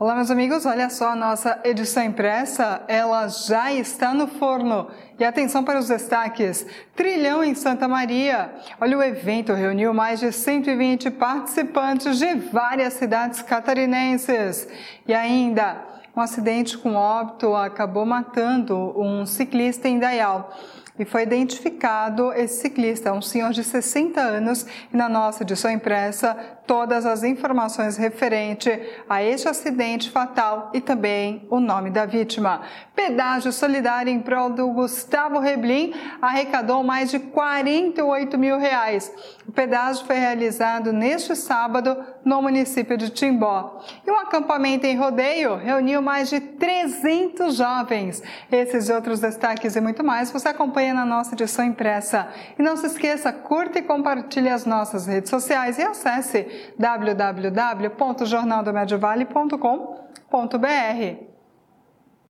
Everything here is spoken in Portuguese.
Olá, meus amigos, olha só a nossa edição impressa, ela já está no forno. E atenção para os destaques: Trilhão em Santa Maria. Olha, o evento reuniu mais de 120 participantes de várias cidades catarinenses. E ainda, um acidente com óbito acabou matando um ciclista em Dayal e foi identificado esse ciclista, um senhor de 60 anos, e na nossa edição impressa todas as informações referente a este acidente fatal e também o nome da vítima. Pedágio solidário em prol do Gustavo Reblin arrecadou mais de 48 mil reais. O pedágio foi realizado neste sábado no município de Timbó. E um acampamento em rodeio reuniu mais de 300 jovens. Esses outros destaques e muito mais você acompanha na nossa edição impressa. E não se esqueça, curta e compartilhe as nossas redes sociais e acesse www.jornaldomediovale.com.br.